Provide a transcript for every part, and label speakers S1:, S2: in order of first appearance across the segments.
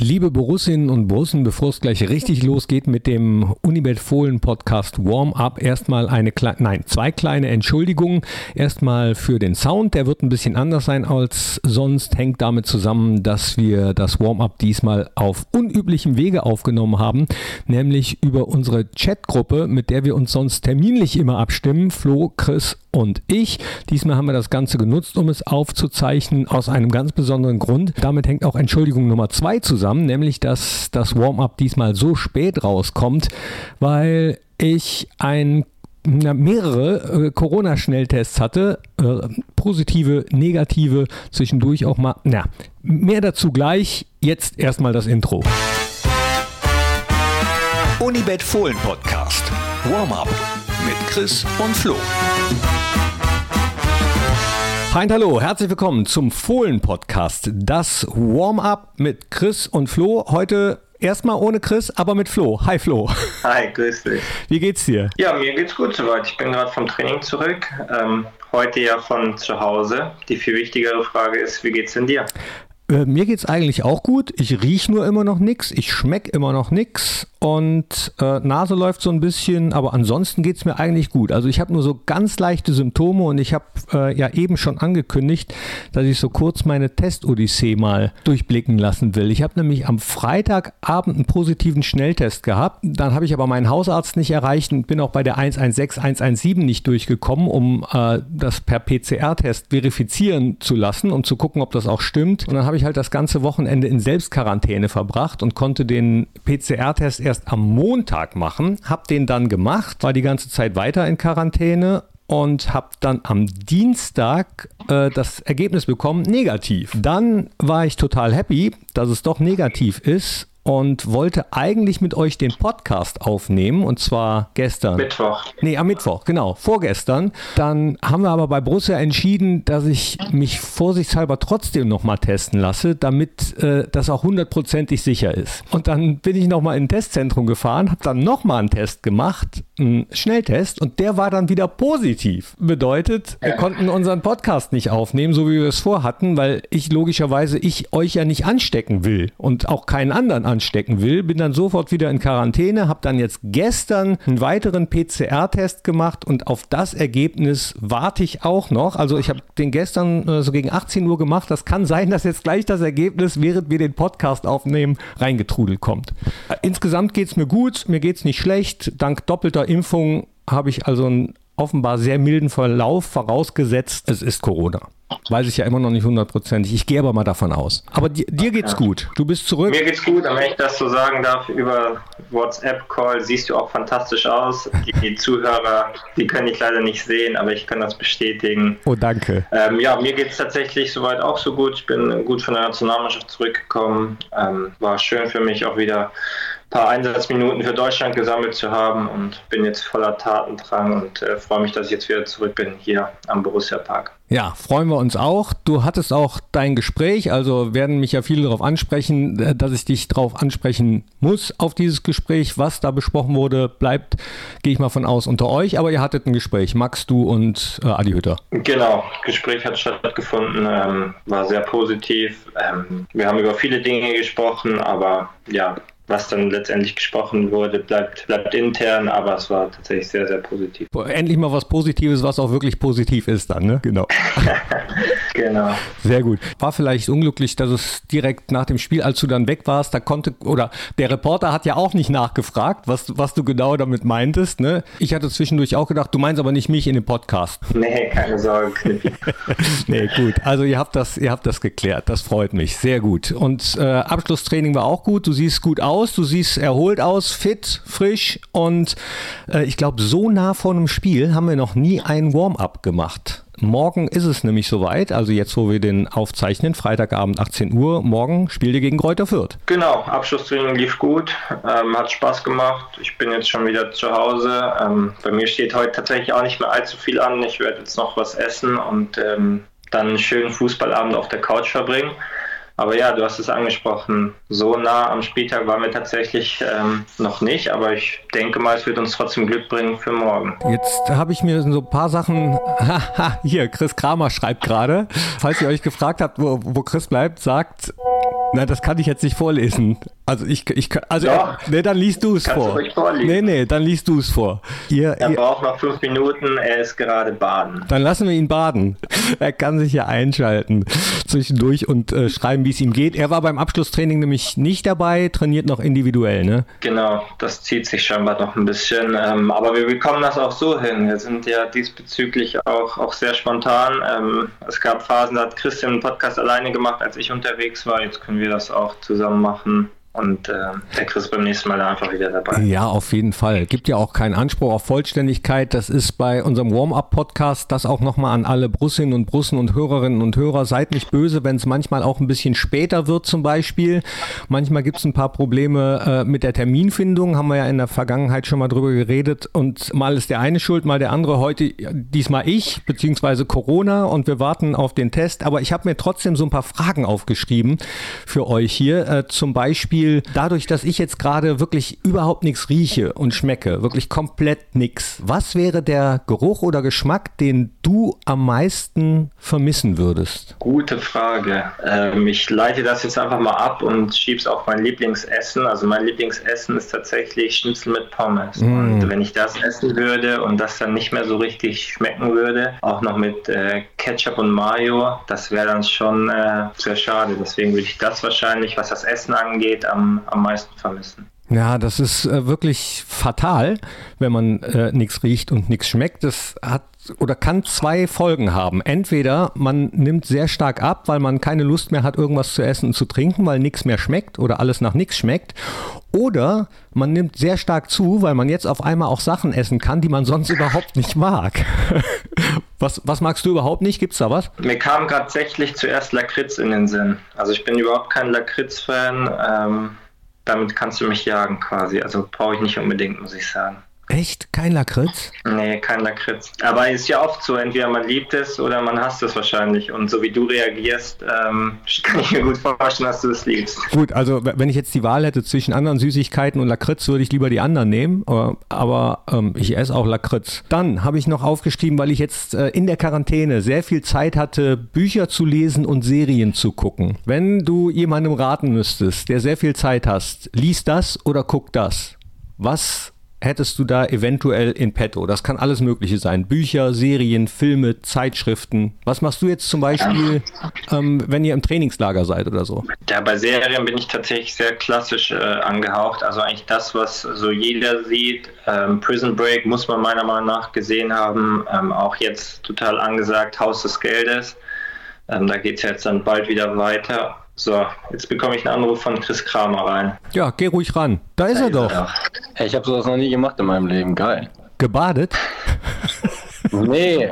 S1: Liebe Borussinnen und Borussen, bevor es gleich richtig losgeht mit dem Unibet Fohlen Podcast Warm-Up, erstmal eine nein, zwei kleine Entschuldigungen. Erstmal für den Sound, der wird ein bisschen anders sein als sonst, hängt damit zusammen, dass wir das Warm-Up diesmal auf unüblichem Wege aufgenommen haben, nämlich über unsere Chatgruppe, mit der wir uns sonst terminlich immer abstimmen, Flo, Chris und ich. Diesmal haben wir das Ganze genutzt, um es aufzuzeichnen, aus einem ganz besonderen Grund. Damit hängt auch Entschuldigung Nummer zwei zusammen zusammen, nämlich dass das Warm-up diesmal so spät rauskommt, weil ich ein mehrere äh, Corona-Schnelltests hatte, äh, positive, negative, zwischendurch auch mal, na, mehr dazu gleich, jetzt erstmal das Intro.
S2: Unibet Fohlen Podcast, Warm-up mit Chris und Flo.
S1: Und hallo, herzlich willkommen zum Fohlen-Podcast. Das Warm-up mit Chris und Flo. Heute erstmal ohne Chris, aber mit Flo. Hi Flo.
S3: Hi, grüß dich.
S1: Wie geht's dir?
S3: Ja, mir geht's gut soweit. Ich bin gerade vom Training zurück. Ähm, heute ja von zu Hause. Die viel wichtigere Frage ist, wie geht's denn dir?
S1: Äh, mir geht's eigentlich auch gut. Ich rieche nur immer noch nichts. Ich schmecke immer noch nichts und äh, Nase läuft so ein bisschen, aber ansonsten geht es mir eigentlich gut. Also ich habe nur so ganz leichte Symptome und ich habe äh, ja eben schon angekündigt, dass ich so kurz meine Test-Odyssee mal durchblicken lassen will. Ich habe nämlich am Freitagabend einen positiven Schnelltest gehabt. Dann habe ich aber meinen Hausarzt nicht erreicht und bin auch bei der 116, 117 nicht durchgekommen, um äh, das per PCR-Test verifizieren zu lassen, um zu gucken, ob das auch stimmt. Und dann habe ich halt das ganze Wochenende in Selbstquarantäne verbracht und konnte den PCR-Test erst am Montag machen, habe den dann gemacht, war die ganze Zeit weiter in Quarantäne und habe dann am Dienstag äh, das Ergebnis bekommen, negativ. Dann war ich total happy, dass es doch negativ ist und wollte eigentlich mit euch den Podcast aufnehmen und zwar gestern.
S3: Mittwoch.
S1: Nee, am Mittwoch, genau, vorgestern. Dann haben wir aber bei Borussia entschieden, dass ich mich vorsichtshalber trotzdem nochmal testen lasse, damit äh, das auch hundertprozentig sicher ist. Und dann bin ich nochmal in ein Testzentrum gefahren, habe dann nochmal einen Test gemacht, einen Schnelltest und der war dann wieder positiv. Bedeutet, wir konnten unseren Podcast nicht aufnehmen, so wie wir es vorhatten, weil ich logischerweise ich euch ja nicht anstecken will und auch keinen anderen anstecken will. Bin dann sofort wieder in Quarantäne, habe dann jetzt gestern einen weiteren PCR-Test gemacht und auf das Ergebnis warte ich auch noch. Also ich habe den gestern äh, so gegen 18 Uhr gemacht. Das kann sein, dass jetzt gleich das Ergebnis, während wir den Podcast aufnehmen, reingetrudelt kommt. Insgesamt geht es mir gut, mir geht es nicht schlecht. Dank doppelter Impfung habe ich also einen offenbar sehr milden Verlauf, vorausgesetzt, es ist Corona. Weiß ich ja immer noch nicht hundertprozentig. Ich gehe aber mal davon aus. Aber dir, dir geht's gut. Du bist zurück.
S3: Mir geht's gut, aber wenn ich das so sagen darf, über WhatsApp-Call siehst du auch fantastisch aus. Die, die, Zuhörer, die können ich leider nicht sehen, aber ich kann das bestätigen.
S1: Oh, danke.
S3: Ähm, ja, mir geht's tatsächlich soweit auch so gut. Ich bin gut von der Nationalmannschaft zurückgekommen. Ähm, war schön für mich auch wieder paar Einsatzminuten für Deutschland gesammelt zu haben und bin jetzt voller Tatendrang und äh, freue mich, dass ich jetzt wieder zurück bin hier am Borussia Park.
S1: Ja, freuen wir uns auch. Du hattest auch dein Gespräch, also werden mich ja viele darauf ansprechen, äh, dass ich dich darauf ansprechen muss auf dieses Gespräch. Was da besprochen wurde, bleibt, gehe ich mal von aus, unter euch. Aber ihr hattet ein Gespräch, Max, du und äh, Adi Hütter.
S3: Genau, Gespräch hat stattgefunden, ähm, war sehr positiv. Ähm, wir haben über viele Dinge gesprochen, aber ja, was dann letztendlich gesprochen wurde, bleibt, bleibt intern, aber es war tatsächlich sehr, sehr positiv.
S1: Endlich mal was Positives, was auch wirklich positiv ist dann, ne?
S3: Genau. genau.
S1: Sehr gut. War vielleicht unglücklich, dass es direkt nach dem Spiel, als du dann weg warst, da konnte, oder der Reporter hat ja auch nicht nachgefragt, was, was du genau damit meintest, ne? Ich hatte zwischendurch auch gedacht, du meinst aber nicht mich in dem Podcast.
S3: Nee, keine Sorge,
S1: nee, gut. Also ihr habt das, ihr habt das geklärt. Das freut mich. Sehr gut. Und äh, Abschlusstraining war auch gut. Du siehst gut aus aus, du siehst erholt aus, fit, frisch und äh, ich glaube, so nah vor einem Spiel haben wir noch nie ein Warm-up gemacht. Morgen ist es nämlich soweit, also jetzt, wo wir den aufzeichnen, Freitagabend 18 Uhr, morgen spielt ihr gegen Kräuter Fürth.
S3: Genau, Abschlusstraining lief gut, ähm, hat Spaß gemacht. Ich bin jetzt schon wieder zu Hause. Ähm, bei mir steht heute tatsächlich auch nicht mehr allzu viel an. Ich werde jetzt noch was essen und ähm, dann einen schönen Fußballabend auf der Couch verbringen. Aber ja, du hast es angesprochen. So nah am Spieltag waren wir tatsächlich ähm, noch nicht, aber ich denke mal, es wird uns trotzdem Glück bringen für morgen.
S1: Jetzt habe ich mir so ein paar Sachen. Hier, Chris Kramer schreibt gerade. Falls ihr euch gefragt habt, wo, wo Chris bleibt, sagt Nein, das kann ich jetzt nicht vorlesen. Also ich, ich also
S3: Doch.
S1: nee, dann liest du es vor. nee, nee, dann liest du es vor. Ihr,
S3: Er
S1: ihr,
S3: braucht noch fünf Minuten, er ist gerade baden.
S1: dann lassen wir ihn baden. Er kann sich ja einschalten zwischendurch und äh, schreiben, wie es ihm geht. Er war beim Abschlusstraining nämlich nicht dabei, trainiert noch individuell, ne?
S3: Genau, das zieht sich scheinbar noch ein bisschen. Ähm, aber wir bekommen das auch so hin. Wir sind ja diesbezüglich auch, auch sehr spontan. Ähm, es gab Phasen, da hat Christian einen Podcast alleine gemacht, als ich unterwegs war. Jetzt können wir das auch zusammen machen. Und äh, der Chris beim nächsten Mal einfach wieder dabei.
S1: Ja, auf jeden Fall. Gibt ja auch keinen Anspruch auf Vollständigkeit. Das ist bei unserem Warm-up-Podcast das auch nochmal an alle Brussinnen und Brussen und Hörerinnen und Hörer. Seid nicht böse, wenn es manchmal auch ein bisschen später wird zum Beispiel. Manchmal gibt es ein paar Probleme äh, mit der Terminfindung. Haben wir ja in der Vergangenheit schon mal drüber geredet. Und mal ist der eine schuld, mal der andere. Heute diesmal ich, beziehungsweise Corona. Und wir warten auf den Test. Aber ich habe mir trotzdem so ein paar Fragen aufgeschrieben für euch hier. Äh, zum Beispiel dadurch, dass ich jetzt gerade wirklich überhaupt nichts rieche und schmecke, wirklich komplett nichts. Was wäre der Geruch oder Geschmack, den du am meisten vermissen würdest?
S3: Gute Frage. Ähm, ich leite das jetzt einfach mal ab und schieb's auf mein Lieblingsessen. Also mein Lieblingsessen ist tatsächlich Schnitzel mit Pommes. Und wenn ich das essen würde und das dann nicht mehr so richtig schmecken würde, auch noch mit äh, Ketchup und Mayo, das wäre dann schon äh, sehr schade. Deswegen würde ich das wahrscheinlich, was das Essen angeht, am, am meisten vermissen.
S1: Ja, das ist äh, wirklich fatal, wenn man äh, nichts riecht und nichts schmeckt. Das hat oder kann zwei Folgen haben. Entweder man nimmt sehr stark ab, weil man keine Lust mehr hat, irgendwas zu essen und zu trinken, weil nichts mehr schmeckt oder alles nach nichts schmeckt. Oder man nimmt sehr stark zu, weil man jetzt auf einmal auch Sachen essen kann, die man sonst überhaupt nicht mag. Was, was magst du überhaupt nicht? Gibt's da was?
S3: Mir kam tatsächlich zuerst Lakritz in den Sinn. Also ich bin überhaupt kein Lakritz-Fan. Ähm, damit kannst du mich jagen quasi. Also brauche ich nicht unbedingt, muss ich sagen.
S1: Echt? Kein Lakritz?
S3: Nee, kein Lakritz. Aber ist ja oft so, entweder man liebt es oder man hasst es wahrscheinlich. Und so wie du reagierst, ähm, kann ich mir gut vorstellen, dass du es liebst.
S1: Gut, also wenn ich jetzt die Wahl hätte zwischen anderen Süßigkeiten und Lakritz, würde ich lieber die anderen nehmen. Aber, aber ähm, ich esse auch Lakritz. Dann habe ich noch aufgeschrieben, weil ich jetzt äh, in der Quarantäne sehr viel Zeit hatte, Bücher zu lesen und Serien zu gucken. Wenn du jemandem raten müsstest, der sehr viel Zeit hast, lies das oder guck das. Was hättest du da eventuell in petto? Das kann alles Mögliche sein. Bücher, Serien, Filme, Zeitschriften. Was machst du jetzt zum Beispiel, ähm, wenn ihr im Trainingslager seid oder so?
S3: Ja, bei Serien bin ich tatsächlich sehr klassisch äh, angehaucht. Also eigentlich das, was so jeder sieht. Ähm, Prison Break muss man meiner Meinung nach gesehen haben. Ähm, auch jetzt total angesagt, Haus des Geldes. Ähm, da geht es jetzt dann bald wieder weiter. So, jetzt bekomme ich einen Anruf von Chris Kramer rein.
S1: Ja, geh ruhig ran. Da ist er doch.
S3: Ja.
S4: Hey, ich habe sowas noch nie gemacht in meinem Leben. Geil.
S1: Gebadet?
S4: Nee,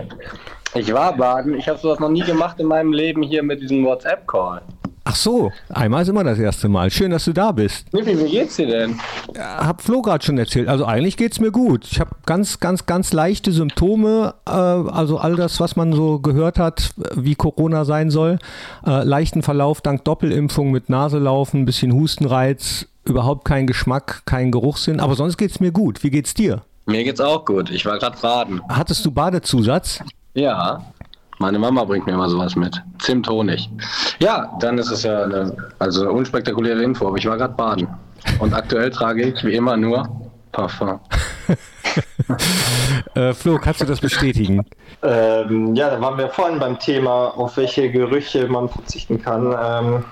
S4: ich war baden. Ich habe sowas noch nie gemacht in meinem Leben hier mit diesem WhatsApp-Call.
S1: Ach so, einmal ist immer das erste Mal. Schön, dass du da bist.
S4: Nippi, wie geht's dir denn?
S1: Hab Flo gerade schon erzählt. Also eigentlich geht's mir gut. Ich habe ganz, ganz, ganz leichte Symptome. Äh, also all das, was man so gehört hat, wie Corona sein soll. Äh, leichten Verlauf dank Doppelimpfung mit Naselaufen, bisschen Hustenreiz, überhaupt kein Geschmack, kein Geruchssinn. Aber sonst geht's mir gut. Wie geht's dir?
S4: Mir geht's auch gut. Ich war gerade baden.
S1: Hattest du Badezusatz?
S4: Ja, meine Mama bringt mir immer sowas mit. Zimt, Honig. Ja, dann ist es ja eine, also unspektakuläre Info, aber ich war gerade baden. Und aktuell trage ich wie immer nur Parfum.
S1: Äh, Flo, kannst du das bestätigen?
S3: Ähm, ja, da waren wir vorhin beim Thema, auf welche Gerüche man verzichten kann. Ähm,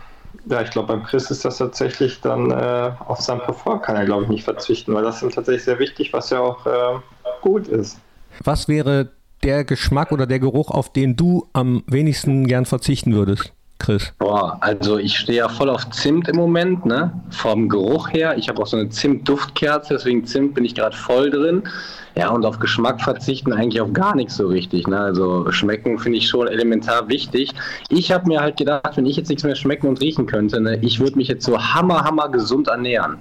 S3: ja, ich glaube, beim Chris ist das tatsächlich dann äh, auf sein Parfum kann er, glaube ich, nicht verzichten, weil das ist tatsächlich sehr wichtig, was ja auch äh, gut ist.
S1: Was wäre der Geschmack oder der Geruch, auf den du am wenigsten gern verzichten würdest, Chris?
S4: Boah, also ich stehe ja voll auf Zimt im Moment, ne? Vom Geruch her. Ich habe auch so eine Zimt-Duftkerze, deswegen Zimt bin ich gerade voll drin. Ja, und auf Geschmack verzichten eigentlich auf gar nichts so richtig. Ne? Also schmecken finde ich schon elementar wichtig. Ich habe mir halt gedacht, wenn ich jetzt nichts mehr schmecken und riechen könnte, ne, ich würde mich jetzt so hammer, hammer gesund ernähren.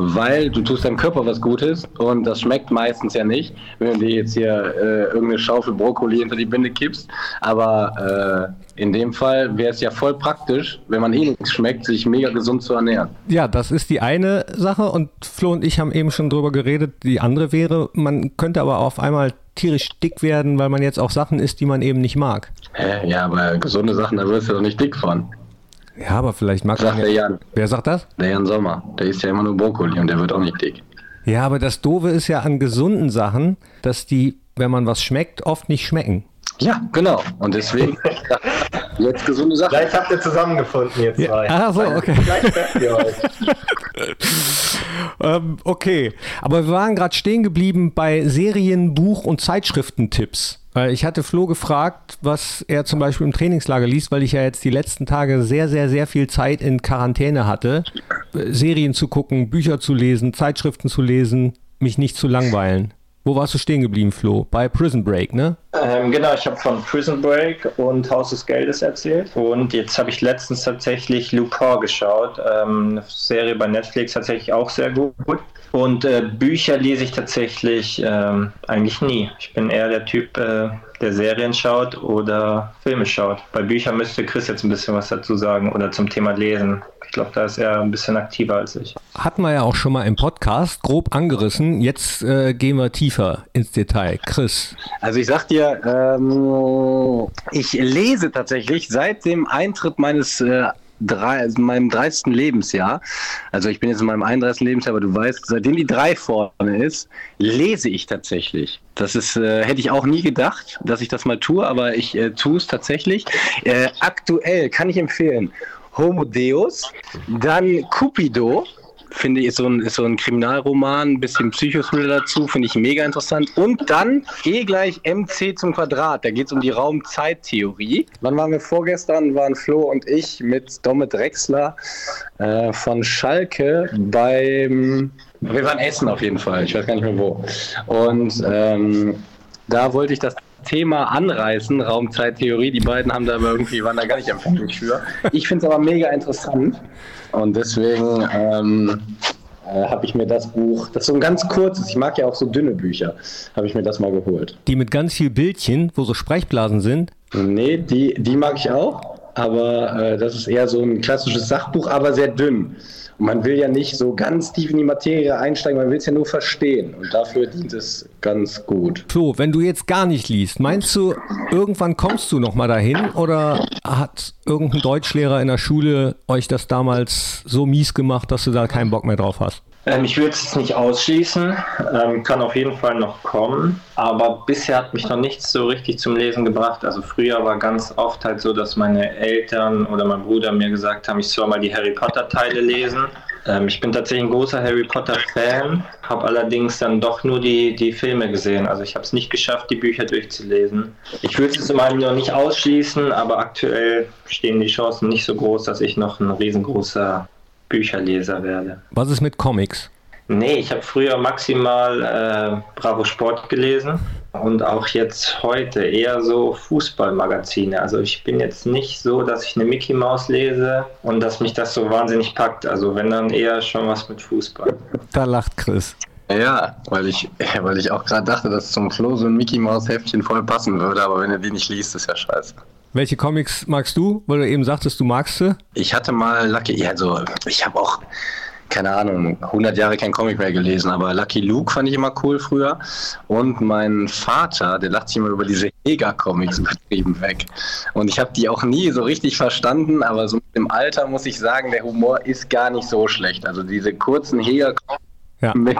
S4: Weil du tust deinem Körper was Gutes und das schmeckt meistens ja nicht, wenn du dir jetzt hier äh, irgendeine Schaufel Brokkoli hinter die Binde kippst. Aber äh, in dem Fall wäre es ja voll praktisch, wenn man eh nichts schmeckt, sich mega gesund zu ernähren.
S1: Ja, das ist die eine Sache und Flo und ich haben eben schon drüber geredet. Die andere wäre, man könnte aber auf einmal tierisch dick werden, weil man jetzt auch Sachen isst, die man eben nicht mag.
S4: Hä? Ja, aber gesunde Sachen, da wirst du doch nicht dick von.
S1: Ja, aber vielleicht mag
S4: Sagt der
S1: ja,
S4: Jan.
S1: Wer sagt das?
S4: Der Jan Sommer. Der isst ja immer nur Brokkoli und der wird auch nicht dick.
S1: Ja, aber das Doofe ist ja an gesunden Sachen, dass die, wenn man was schmeckt, oft nicht schmecken.
S4: Ja, genau. Und deswegen jetzt gesunde Sachen.
S3: Vielleicht habt ihr zusammengefunden jetzt
S1: Ja,
S3: zwei.
S1: ach so, okay.
S3: Vielleicht trefft ihr euch.
S1: Ähm, okay, aber wir waren gerade stehen geblieben bei Serien, Buch und Zeitschriftentipps. Weil Ich hatte Flo gefragt, was er zum Beispiel im Trainingslager liest, weil ich ja jetzt die letzten Tage sehr, sehr, sehr viel Zeit in Quarantäne hatte, Serien zu gucken, Bücher zu lesen, Zeitschriften zu lesen, mich nicht zu langweilen. Wo warst du stehen geblieben, Flo? Bei Prison Break, ne?
S3: Ähm, genau, ich habe von Prison Break und Haus des Geldes erzählt. Und jetzt habe ich letztens tatsächlich Lupin geschaut. Ähm, eine Serie bei Netflix tatsächlich auch sehr gut. Und äh, Bücher lese ich tatsächlich ähm, eigentlich nie. Ich bin eher der Typ, äh, der Serien schaut oder Filme schaut. Bei Büchern müsste Chris jetzt ein bisschen was dazu sagen oder zum Thema Lesen. Ich glaube, da ist er ein bisschen aktiver als ich.
S1: Hatten wir ja auch schon mal im Podcast grob angerissen. Jetzt äh, gehen wir tiefer ins Detail. Chris,
S4: Also ich sag dir, ähm, ich lese tatsächlich seit dem Eintritt meines äh, drei, also meinem 30. Lebensjahr, also ich bin jetzt in meinem 31. Lebensjahr, aber du weißt, seitdem die drei vorne ist, lese ich tatsächlich. Das ist, äh, hätte ich auch nie gedacht, dass ich das mal tue, aber ich äh, tue es tatsächlich. Äh, aktuell kann ich empfehlen Homo Deus, dann Cupido, finde ich, ist so ein, ist so ein Kriminalroman, ein bisschen Psychothriller dazu, finde ich mega interessant. Und dann E gleich MC zum Quadrat, da geht es um die Raumzeittheorie. Wann waren wir vorgestern? Waren Flo und ich mit Domet Drexler äh, von Schalke beim. Wir waren essen auf jeden Fall, ich weiß gar nicht mehr wo. Und ähm, da wollte ich das Thema anreißen, Raumzeittheorie. Die beiden haben da aber irgendwie, waren da gar nicht empfänglich für. Ich finde es aber mega interessant. Und deswegen ähm, äh, habe ich mir das Buch, das ist so ein ganz kurzes, ich mag ja auch so dünne Bücher, habe ich mir das mal geholt.
S1: die mit ganz viel Bildchen, wo so Sprechblasen sind.
S4: Nee, die, die mag ich auch, aber äh, das ist eher so ein klassisches Sachbuch, aber sehr dünn. Man will ja nicht so ganz tief in die Materie einsteigen, man will es ja nur verstehen. Und dafür dient es ganz gut.
S1: Flo, wenn du jetzt gar nicht liest, meinst du, irgendwann kommst du noch mal dahin oder hat irgendein Deutschlehrer in der Schule euch das damals so mies gemacht, dass du da keinen Bock mehr drauf hast?
S3: Ähm, ich würde es nicht ausschließen, ähm, kann auf jeden Fall noch kommen, aber bisher hat mich noch nichts so richtig zum Lesen gebracht. Also früher war ganz oft halt so, dass meine Eltern oder mein Bruder mir gesagt haben, ich soll mal die Harry Potter Teile lesen. Ähm, ich bin tatsächlich ein großer Harry Potter Fan, habe allerdings dann doch nur die, die Filme gesehen. Also ich habe es nicht geschafft, die Bücher durchzulesen. Ich würde es immer noch nicht ausschließen, aber aktuell stehen die Chancen nicht so groß, dass ich noch ein riesengroßer Bücherleser werde.
S1: Was ist mit Comics?
S3: Nee, ich habe früher maximal äh, Bravo Sport gelesen und auch jetzt heute eher so Fußballmagazine. Also ich bin jetzt nicht so, dass ich eine Mickey Maus lese und dass mich das so wahnsinnig packt. Also wenn dann eher schon was mit Fußball.
S1: Da lacht Chris.
S4: Ja, weil ich, weil ich auch gerade dachte, dass zum Flo so ein Mickey Maus Heftchen voll passen würde, aber wenn er die nicht liest, ist ja scheiße.
S1: Welche Comics magst du? Weil du eben sagtest, du magst sie.
S4: Ich hatte mal Lucky, also ich habe auch, keine Ahnung, 100 Jahre kein Comic mehr gelesen, aber Lucky Luke fand ich immer cool früher. Und mein Vater, der lacht sich immer über diese Hega-Comics übertrieben weg. Und ich habe die auch nie so richtig verstanden, aber so mit dem Alter muss ich sagen, der Humor ist gar nicht so schlecht. Also diese kurzen Hega-Comics
S1: Ja.
S4: mit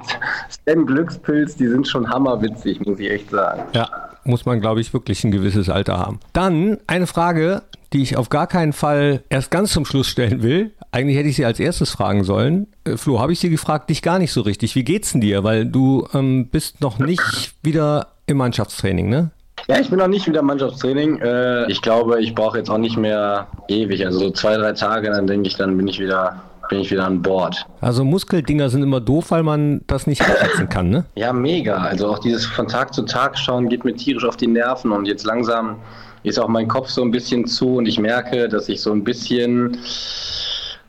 S4: Stan Glückspilz, die sind schon hammerwitzig, muss ich echt sagen.
S1: Ja, muss man, glaube ich, wirklich ein gewisses Alter haben. Dann eine Frage, die ich auf gar keinen Fall erst ganz zum Schluss stellen will. Eigentlich hätte ich sie als erstes fragen sollen. Äh, Flo, habe ich sie gefragt, dich gar nicht so richtig. Wie geht's denn dir? Weil du ähm, bist noch nicht wieder im Mannschaftstraining, ne?
S4: Ja, ich bin noch nicht wieder im Mannschaftstraining. Äh, ich glaube, ich brauche jetzt auch nicht mehr ewig. Also so zwei, drei Tage, dann denke ich, dann bin ich wieder, bin ich wieder an Bord.
S1: Also Muskeldinger sind immer doof, weil man das nicht einschätzen kann, ne?
S4: Ja, mega. Also auch dieses von Tag zu Tag schauen geht mir tierisch auf die Nerven und jetzt langsam ist auch mein Kopf so ein bisschen zu und ich merke, dass ich so ein bisschen,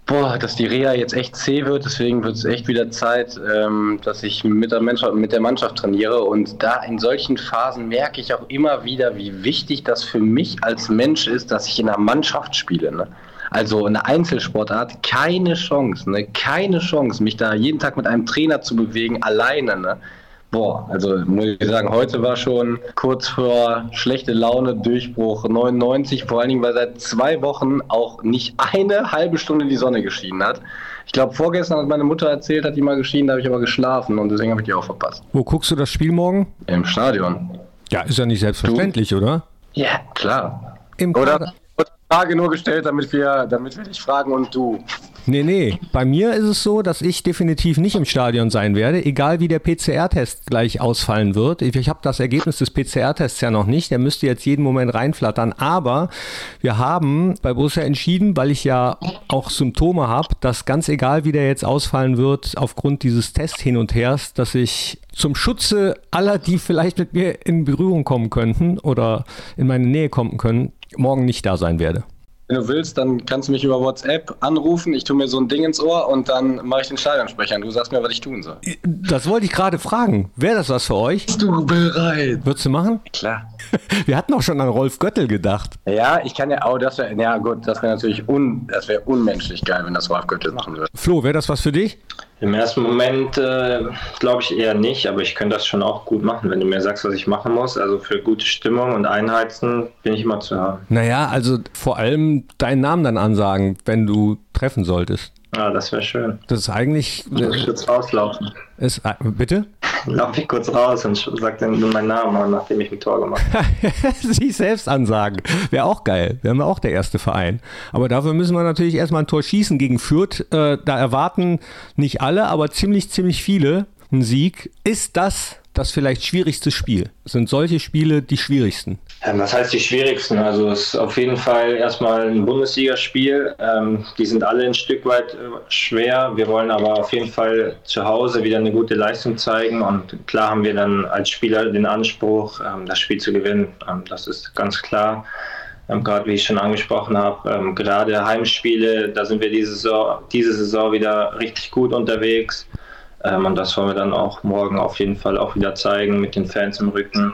S4: boah, dass die Reha jetzt echt zäh wird. Deswegen wird es echt wieder Zeit, ähm, dass ich mit der, Mannschaft, mit der Mannschaft trainiere und da in solchen Phasen merke ich auch immer wieder, wie wichtig das für mich als Mensch ist, dass ich in einer Mannschaft spiele. Ne? Also eine Einzelsportart, keine Chance, ne? keine Chance, mich da jeden Tag mit einem Trainer zu bewegen, alleine. Ne? Boah, also muss ich sagen, heute war schon kurz vor schlechte Laune, Durchbruch 99, vor allen Dingen, weil seit zwei Wochen auch nicht eine halbe Stunde die Sonne geschienen hat. Ich glaube, vorgestern hat meine Mutter erzählt, hat die mal geschienen, da habe ich aber geschlafen und deswegen habe ich die auch verpasst.
S1: Wo guckst du das Spiel morgen?
S4: Im Stadion.
S1: Ja, ist ja nicht selbstverständlich, oder?
S4: Ja, klar.
S1: Im
S4: Oder
S1: Kader-
S4: Frage nur gestellt, damit wir, damit wir dich fragen und du.
S1: Nee, nee. Bei mir ist es so, dass ich definitiv nicht im Stadion sein werde, egal wie der PCR-Test gleich ausfallen wird. Ich, ich habe das Ergebnis des PCR-Tests ja noch nicht. Der müsste jetzt jeden Moment reinflattern. Aber wir haben bei Borussia entschieden, weil ich ja auch Symptome habe, dass ganz egal wie der jetzt ausfallen wird, aufgrund dieses Tests hin und hers, dass ich zum Schutze aller, die vielleicht mit mir in Berührung kommen könnten oder in meine Nähe kommen können, morgen nicht da sein werde.
S4: Wenn du willst, dann kannst du mich über WhatsApp anrufen. Ich tue mir so ein Ding ins Ohr und dann mache ich den Stadionsprecher und du sagst mir, was ich tun soll.
S1: Das wollte ich gerade fragen. Wäre das was für euch?
S4: Bist du bereit?
S1: Würdest du machen?
S4: Klar.
S1: Wir hatten auch schon an Rolf Göttel gedacht.
S4: Ja, ich kann ja, oh, das wäre, ja gut, das wäre natürlich un, das wäre unmenschlich geil, wenn das Ralf Göttel machen würde.
S1: Flo, wäre das was für dich?
S3: Im ersten Moment äh, glaube ich eher nicht, aber ich könnte das schon auch gut machen, wenn du mir sagst, was ich machen muss. Also für gute Stimmung und Einheizen bin ich immer zu haben.
S1: Naja, also vor allem deinen Namen dann ansagen, wenn du treffen solltest.
S3: Ja, das wäre schön.
S1: Das ist eigentlich.
S3: Lass ich kurz rauslaufen.
S1: Ist, äh, bitte?
S3: Lauf ich kurz raus und sag dann nur meinen Namen, nachdem ich ein Tor gemacht habe.
S1: Sich selbst ansagen. Wäre auch geil. Wären wir auch der erste Verein. Aber dafür müssen wir natürlich erstmal ein Tor schießen gegen Fürth. Äh, da erwarten nicht alle, aber ziemlich, ziemlich viele einen Sieg. Ist das das vielleicht schwierigste Spiel? Sind solche Spiele die schwierigsten?
S3: Ähm, was heißt die schwierigsten? Also es ist auf jeden Fall erstmal ein Bundesligaspiel. Ähm, die sind alle ein Stück weit äh, schwer. Wir wollen aber auf jeden Fall zu Hause wieder eine gute Leistung zeigen. Und klar haben wir dann als Spieler den Anspruch, ähm, das Spiel zu gewinnen. Ähm, das ist ganz klar. Gerade wie ich schon angesprochen habe, gerade Heimspiele, da sind wir diese Saison, diese Saison wieder richtig gut unterwegs. Ähm, und das wollen wir dann auch morgen auf jeden Fall auch wieder zeigen mit den Fans im Rücken.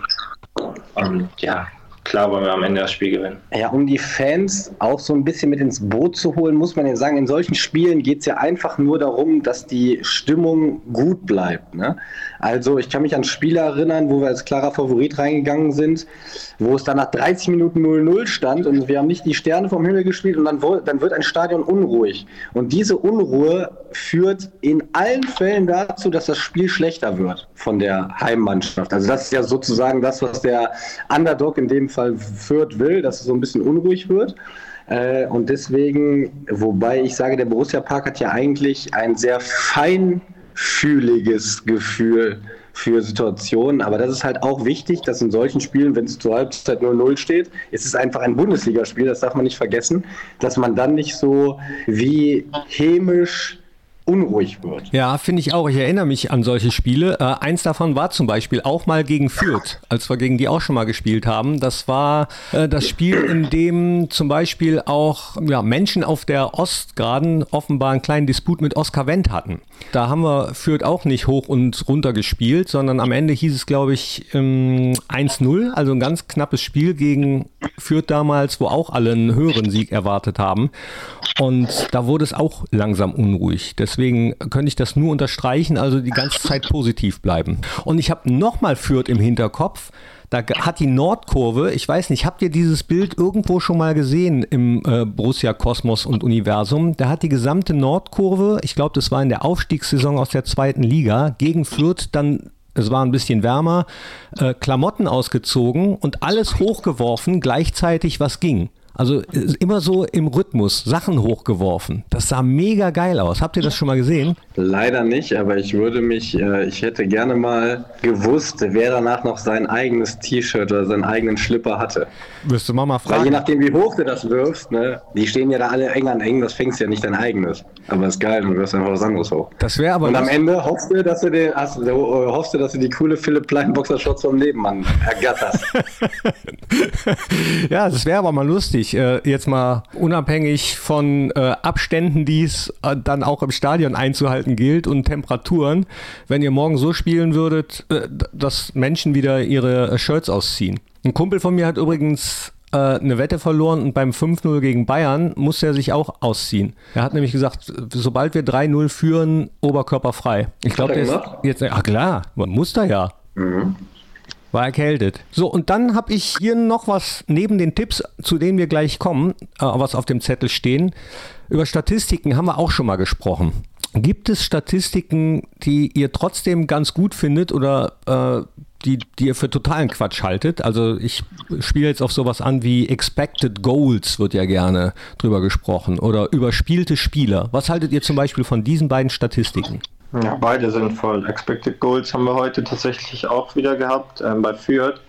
S3: Und ja, klar wollen wir am Ende das Spiel gewinnen.
S4: Ja, um die Fans auch so ein bisschen mit ins Boot zu holen, muss man ja sagen, in solchen Spielen geht es ja einfach nur darum, dass die Stimmung gut bleibt. Ne? Also ich kann mich an Spiele erinnern, wo wir als klarer Favorit reingegangen sind, wo es dann nach 30 Minuten 0-0 stand und wir haben nicht die Sterne vom Himmel gespielt und dann, dann wird ein Stadion unruhig. Und diese Unruhe führt in allen Fällen dazu, dass das Spiel schlechter wird von der Heimmannschaft. Also das ist ja sozusagen das, was der Underdog in dem Fall Fürth will, dass es so ein bisschen unruhig wird. Äh, und deswegen, wobei ich sage, der Borussia Park hat ja eigentlich ein sehr feinfühliges Gefühl für Situationen, aber das ist halt auch wichtig, dass in solchen Spielen, wenn es zur Halbzeit 0-0 steht, ist es einfach ein Bundesligaspiel, das darf man nicht vergessen, dass man dann nicht so wie hämisch unruhig wird.
S1: Ja, finde ich auch. Ich erinnere mich an solche Spiele. Äh, eins davon war zum Beispiel auch mal gegen Fürth, als wir gegen die auch schon mal gespielt haben. Das war äh, das Spiel, in dem zum Beispiel auch ja, Menschen auf der Ostgraden offenbar einen kleinen Disput mit Oskar Wendt hatten. Da haben wir Fürth auch nicht hoch und runter gespielt, sondern am Ende hieß es, glaube ich, ähm, 1-0, also ein ganz knappes Spiel gegen Fürth damals, wo auch alle einen höheren Sieg erwartet haben. Und da wurde es auch langsam unruhig. Deswegen könnte ich das nur unterstreichen, also die ganze Zeit positiv bleiben. Und ich habe nochmal Fürth im Hinterkopf. Da hat die Nordkurve, ich weiß nicht, habt ihr dieses Bild irgendwo schon mal gesehen im äh, Borussia Kosmos und Universum? Da hat die gesamte Nordkurve, ich glaube, das war in der Aufstiegssaison aus der zweiten Liga, gegen Fürth dann es war ein bisschen wärmer, äh, Klamotten ausgezogen und alles hochgeworfen, gleichzeitig was ging. Also äh, immer so im Rhythmus, Sachen hochgeworfen. Das sah mega geil aus. Habt ihr das schon mal gesehen?
S4: Leider nicht, aber ich würde mich, äh, ich hätte gerne mal gewusst, wer danach noch sein eigenes T-Shirt oder seinen eigenen Schlipper hatte.
S1: Wirst du mal mal
S4: Weil je
S1: fragen.
S4: nachdem, wie hoch du das wirfst, ne, die stehen ja da alle eng an eng, das fängst ja nicht dein eigenes. Aber ist geil, du wirfst einfach was anderes hoch.
S1: Das wäre aber
S4: Und am Ende hoffst du, dass du den, hast, du, äh, hoffst du, dass du die coole Philipp Plein Boxershorts vom Nebenmann ergatterst.
S1: ja, das wäre aber mal lustig. Äh, jetzt mal unabhängig von äh, Abständen, die es äh, dann auch im Stadion einzuhalten gilt und Temperaturen, wenn ihr morgen so spielen würdet, äh, dass Menschen wieder ihre äh, Shirts ausziehen. Ein Kumpel von mir hat übrigens äh, eine Wette verloren und beim 5-0 gegen Bayern musste er sich auch ausziehen. Er hat nämlich gesagt, sobald wir 3-0 führen, oberkörperfrei. Ich glaube, der ist jetzt, ach klar, man muss da ja. Mhm. War erkältet. So, und dann habe ich hier noch was neben den Tipps, zu denen wir gleich kommen, äh, was auf dem Zettel stehen. Über Statistiken haben wir auch schon mal gesprochen. Gibt es Statistiken, die ihr trotzdem ganz gut findet oder äh, die, die ihr für totalen Quatsch haltet? Also ich spiele jetzt auf sowas an wie Expected Goals, wird ja gerne drüber gesprochen, oder überspielte Spieler. Was haltet ihr zum Beispiel von diesen beiden Statistiken?
S3: Ja, beide sind voll. Expected Goals haben wir heute tatsächlich auch wieder gehabt ähm, bei Fürth.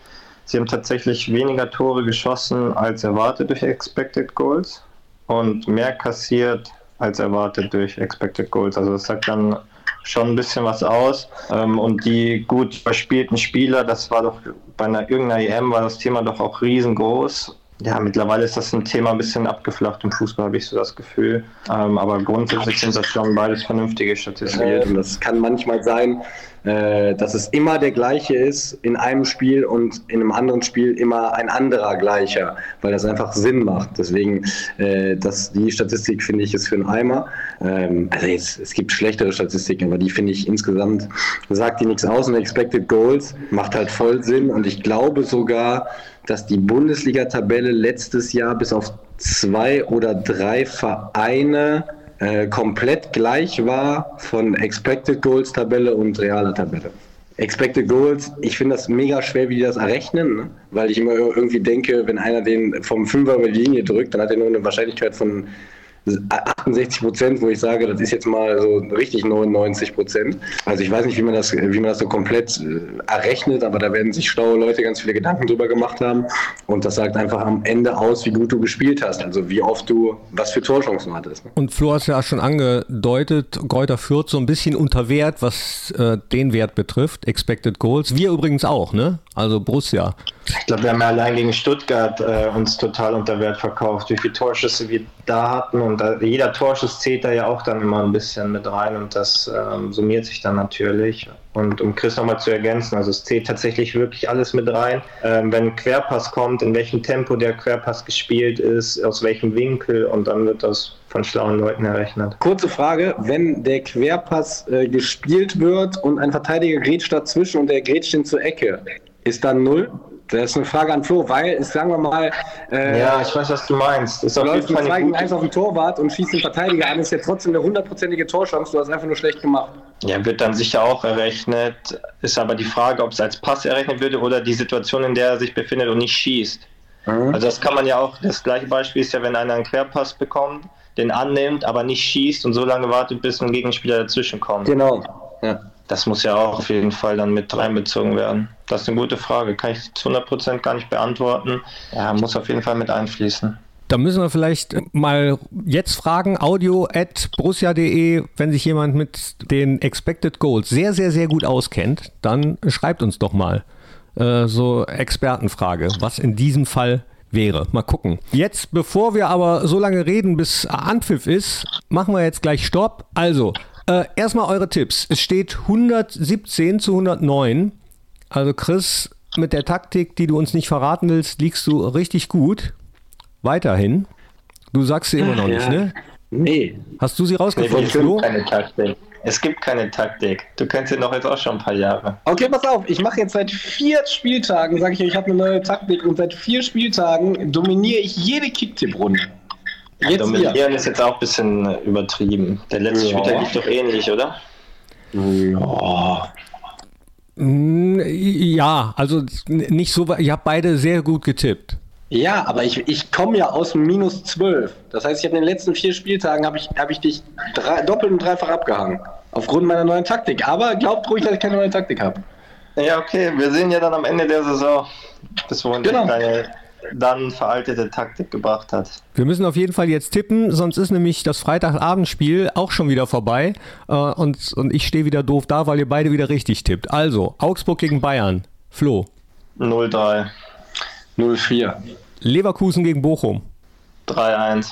S3: Sie haben tatsächlich weniger Tore geschossen als erwartet durch Expected Goals und mehr kassiert als erwartet durch Expected Goals. Also das sagt dann schon ein bisschen was aus. Ähm, und die gut verspielten Spieler, das war doch bei einer irgendeiner EM war das Thema doch auch riesengroß ja, mittlerweile ist das ein Thema ein bisschen abgeflacht im Fußball, habe ich so das Gefühl. Ähm, aber grundsätzlich sind das schon beides vernünftige Statistiken.
S4: Und das kann manchmal sein, äh, dass es immer der gleiche ist in einem Spiel und in einem anderen Spiel immer ein anderer gleicher, weil das einfach Sinn macht. Deswegen, äh, dass die Statistik finde ich ist für einen Eimer. Ähm, also jetzt, es gibt schlechtere Statistiken, aber die finde ich insgesamt sagt die nichts aus und Expected Goals macht halt voll Sinn und ich glaube sogar, dass die Bundesliga-Tabelle letztes Jahr bis auf zwei oder drei Vereine äh, komplett gleich war von Expected Goals Tabelle und realer Tabelle. Expected Goals, ich finde das mega schwer, wie die das errechnen, ne? weil ich immer irgendwie denke, wenn einer den vom Fünfer über die Linie drückt, dann hat er nur eine Wahrscheinlichkeit von 68 Prozent, wo ich sage, das ist jetzt mal so richtig 99 Prozent. Also ich weiß nicht, wie man das, wie man das so komplett äh, errechnet, aber da werden sich schlaue Leute ganz viele Gedanken drüber gemacht haben. Und das sagt einfach am Ende aus, wie gut du gespielt hast. Also wie oft du, was für Torchancen hattest. Ne?
S1: Und Flo hat ja schon angedeutet, Kräuter führt so ein bisschen unter Wert, was äh, den Wert betrifft, Expected Goals. Wir übrigens auch, ne? Also Borussia.
S3: Ich glaube, wir haben ja allein gegen Stuttgart äh, uns total unter Wert verkauft, wie viele Torschüsse wir da hatten. Und da, jeder Torschuss zählt da ja auch dann immer ein bisschen mit rein und das ähm, summiert sich dann natürlich. Und um Chris nochmal zu ergänzen, also es zählt tatsächlich wirklich alles mit rein. Ähm, wenn ein Querpass kommt, in welchem Tempo der Querpass gespielt ist, aus welchem Winkel und dann wird das von schlauen Leuten errechnet.
S4: Kurze Frage, wenn der Querpass äh, gespielt wird und ein Verteidiger grätscht dazwischen und der grätscht ihn zur Ecke, ist dann null? Das ist eine Frage an Flo, weil, sagen wir mal,
S3: äh, ja, ich weiß, was du meinst.
S4: Ist du läufst mit 2 gegen 1 auf den Torwart und schießt den Verteidiger an, ist ja trotzdem eine hundertprozentige Torchance, du hast einfach nur schlecht gemacht.
S3: Ja, wird dann sicher auch errechnet. Ist aber die Frage, ob es als Pass errechnet würde oder die Situation, in der er sich befindet und nicht schießt. Mhm. Also das kann man ja auch, das gleiche Beispiel ist ja, wenn einer einen Querpass bekommt, den annimmt, aber nicht schießt und so lange wartet, bis ein Gegenspieler dazwischen kommt.
S4: Genau.
S3: Ja. Das muss ja auch auf jeden Fall dann mit reinbezogen werden. Das ist eine gute Frage. Kann ich zu 100% gar nicht beantworten. Ja, muss auf jeden Fall mit einfließen.
S1: Da müssen wir vielleicht mal jetzt fragen, audio at borussia.de, wenn sich jemand mit den Expected Goals sehr, sehr, sehr gut auskennt, dann schreibt uns doch mal äh, so Expertenfrage, was in diesem Fall wäre. Mal gucken. Jetzt, bevor wir aber so lange reden, bis Anpfiff ist, machen wir jetzt gleich Stopp. Also, äh, erstmal eure Tipps. Es steht 117 zu 109. Also Chris, mit der Taktik, die du uns nicht verraten willst, liegst du richtig gut. Weiterhin. Du sagst sie immer noch ja. nicht, ne?
S3: Nee.
S1: Hast du sie rausgefunden,
S3: nee, Flo? Keine Taktik. Es gibt keine Taktik. Du kennst sie doch jetzt auch schon ein paar Jahre.
S4: Okay, pass auf. Ich mache jetzt seit vier Spieltagen, sage ich euch, ich habe eine neue Taktik und seit vier Spieltagen dominiere ich jede Kicktipp-Runde.
S3: Jetzt Dominieren ist jetzt auch ein bisschen übertrieben. Der letzte ja. Spieltag lief doch ähnlich, oder?
S1: Ja. Ja, also nicht so, ihr habt beide sehr gut getippt.
S4: Ja, aber ich, ich komme ja aus minus 12. Das heißt, ich habe in den letzten vier Spieltagen habe ich, hab ich dich drei, doppelt und dreifach abgehangen. Aufgrund meiner neuen Taktik. Aber glaubt ruhig, dass ich keine neue Taktik habe.
S3: Ja, okay. Wir sehen ja dann am Ende der Saison, bis wohin genau. deine dann veraltete Taktik gebracht hat.
S1: Wir müssen auf jeden Fall jetzt tippen, sonst ist nämlich das Freitagabendspiel auch schon wieder vorbei äh, und, und ich stehe wieder doof da, weil ihr beide wieder richtig tippt. Also, Augsburg gegen Bayern. Flo.
S3: 0-3.
S4: 0-4.
S1: Leverkusen gegen Bochum.
S3: 3-1.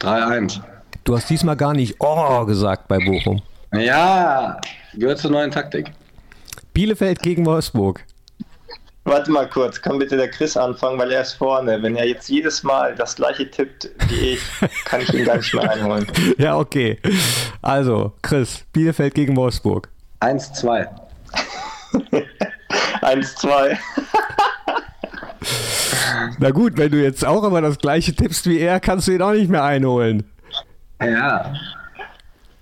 S4: 3-1.
S1: Du hast diesmal gar nicht Oh gesagt bei Bochum.
S4: Ja, gehört zur neuen Taktik.
S1: Bielefeld gegen Wolfsburg.
S3: Warte mal kurz, kann bitte der Chris anfangen, weil er ist vorne. Wenn er jetzt jedes Mal das gleiche tippt wie ich, kann ich ihn gar nicht mehr einholen.
S1: Ja, okay. Also, Chris, Bielefeld gegen Wolfsburg.
S4: 1-2.
S3: 1-2.
S1: Na gut, wenn du jetzt auch immer das gleiche tippst wie er, kannst du ihn auch nicht mehr einholen.
S4: Ja.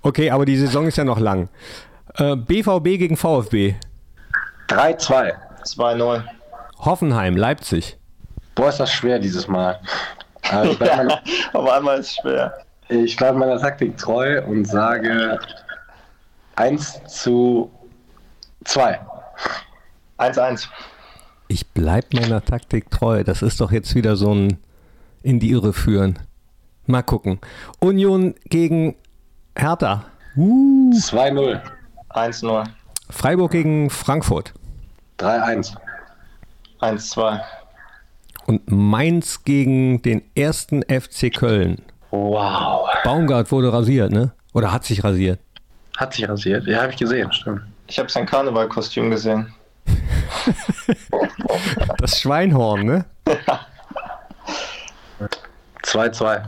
S1: Okay, aber die Saison ist ja noch lang. Äh, BVB gegen VfB.
S4: 3-2.
S3: 2-0.
S1: Hoffenheim, Leipzig.
S4: Boah, ist das schwer dieses Mal. Aber ich bleibe meiner,
S3: Aber einmal ist schwer.
S4: ich bleib meiner Taktik treu und sage 1 zu 2.
S3: 1-1.
S1: Ich bleib meiner Taktik treu. Das ist doch jetzt wieder so ein in die Irre führen. Mal gucken. Union gegen Hertha.
S4: 2-0.
S3: 1-0.
S1: Freiburg gegen Frankfurt.
S4: 3-1.
S3: 1-2.
S1: Und Mainz gegen den ersten FC Köln.
S4: Wow.
S1: Baumgart wurde rasiert, ne? Oder hat sich rasiert.
S4: Hat sich rasiert. Ja, habe ich gesehen, stimmt.
S3: Ich habe sein Karnevalkostüm gesehen.
S1: Das Schweinhorn, ne?
S4: 2-2.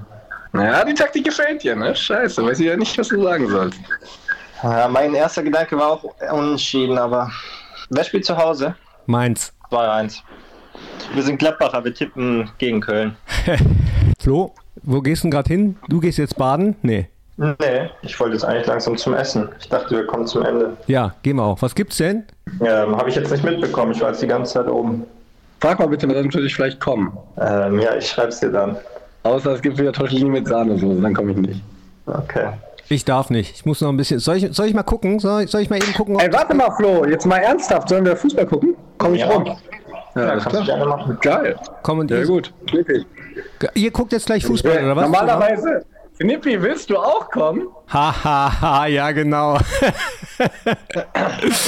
S4: Ja, die Taktik gefällt dir, ne? Scheiße, weiß ich ja nicht, was du sagen sollst.
S3: Ja, mein erster Gedanke war auch unentschieden, aber wer spielt zu Hause?
S1: Mainz.
S3: 2-1. Wir sind Gladbacher, wir tippen gegen Köln.
S1: Flo, wo gehst du gerade hin? Du gehst jetzt baden? Nee.
S3: Nee, ich wollte jetzt eigentlich langsam zum Essen. Ich dachte, wir kommen zum Ende.
S1: Ja, gehen wir auch. Was gibt's denn?
S3: Ähm, Habe ich jetzt nicht mitbekommen, ich war jetzt die ganze Zeit oben.
S4: Frag mal bitte, dann würde ich vielleicht kommen.
S3: Ähm, ja, ich schreib's dir dann.
S4: Außer es gibt wieder Tortellini mit Sahnesoße, dann komme ich nicht.
S3: Okay.
S1: Ich darf nicht. Ich muss noch ein bisschen. Soll ich, soll ich mal gucken? Soll ich, soll ich mal eben gucken? ob-
S4: Ey, warte mal, Flo, jetzt mal ernsthaft. Sollen wir Fußball gucken? Komm ich
S3: Ja.
S4: rum. Ja,
S3: Ja, kannst gerne machen.
S4: Geil.
S1: Komm und
S4: Sehr
S1: ihr,
S4: gut.
S1: Ihr guckt jetzt gleich Fußball, oder was?
S4: Normalerweise. Knippi, willst du auch kommen?
S1: Hahaha, ha, ha, ja, genau.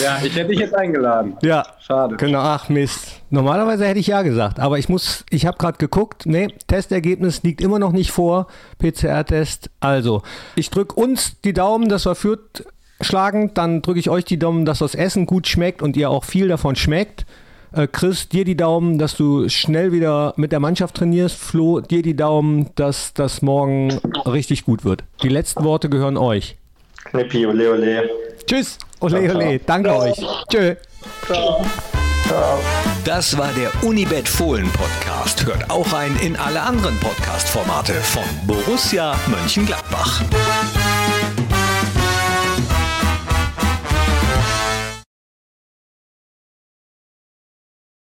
S4: Ja, ich hätte dich jetzt eingeladen.
S1: ja.
S4: Schade.
S1: Genau, ach Mist. Normalerweise hätte ich ja gesagt, aber ich muss, ich habe gerade geguckt, nee, Testergebnis liegt immer noch nicht vor, PCR-Test. Also, ich drücke uns die Daumen, dass wir Fürth schlagen, dann drücke ich euch die Daumen, dass das Essen gut schmeckt und ihr auch viel davon schmeckt. Äh, Chris, dir die Daumen, dass du schnell wieder mit der Mannschaft trainierst. Flo, dir die Daumen, dass das morgen richtig gut wird. Die letzten Worte gehören euch.
S3: Knippi, ole, ole.
S1: Tschüss, ole, ole, danke euch. Tschö.
S2: Das war der Unibet Fohlen Podcast. Hört auch rein in alle anderen Podcast-Formate von Borussia Mönchengladbach.